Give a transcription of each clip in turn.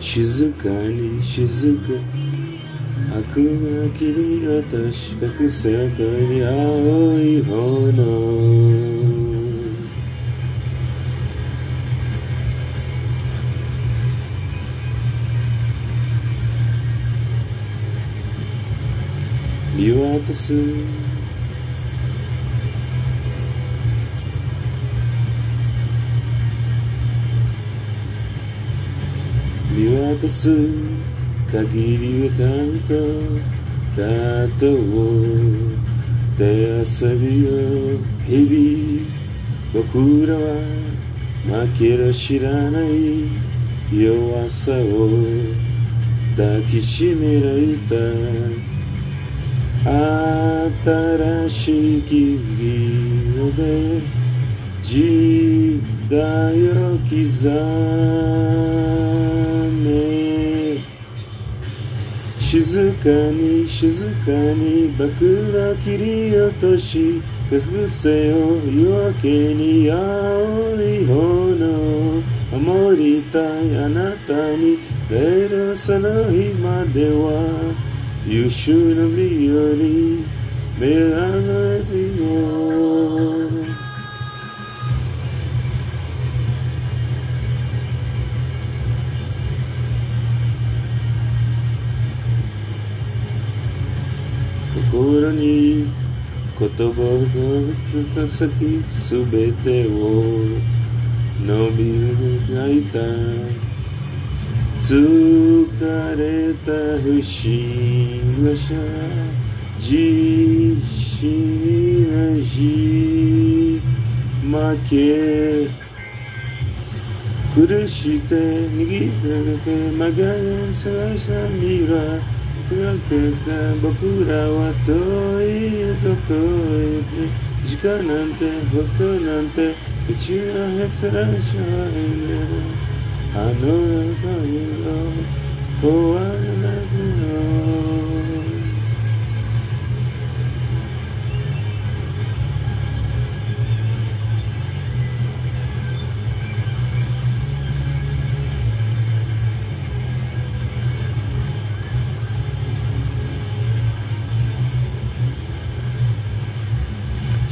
静かに静か悪魔切り渡し隠せばに青い炎見渡す。見渡す限りは担当加藤手遊びを日々僕らは負ける知らない弱さを抱きしめられた。新しい日々で時代を刻め静かに静かに僕ら切り落としくせよ夜明けに青い炎守りたいあなたに出るその日までは優秀な美より目がないよ。心に言葉を先すべてを飲み抜いた疲れた不審がし自信なし負け苦して握って曲がり探した未来暗くた僕らは遠いとこへ時間なん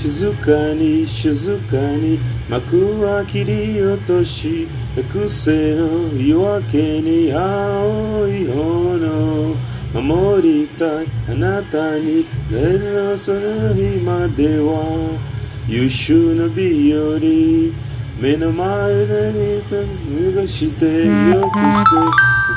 静かに静かに幕は切り落とし癖の夜明けに青い炎守りたいあなたに出るその日までは優秀な美より目の前で脱がしてよくして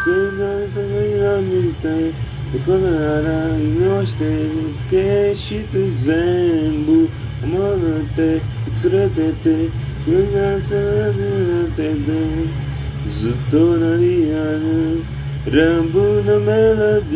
僕がそれがその手 Recordará nós temos que este dezembro Amanate, Tsuretete, Yugasaratete Zutonariana, Rambo na melodia.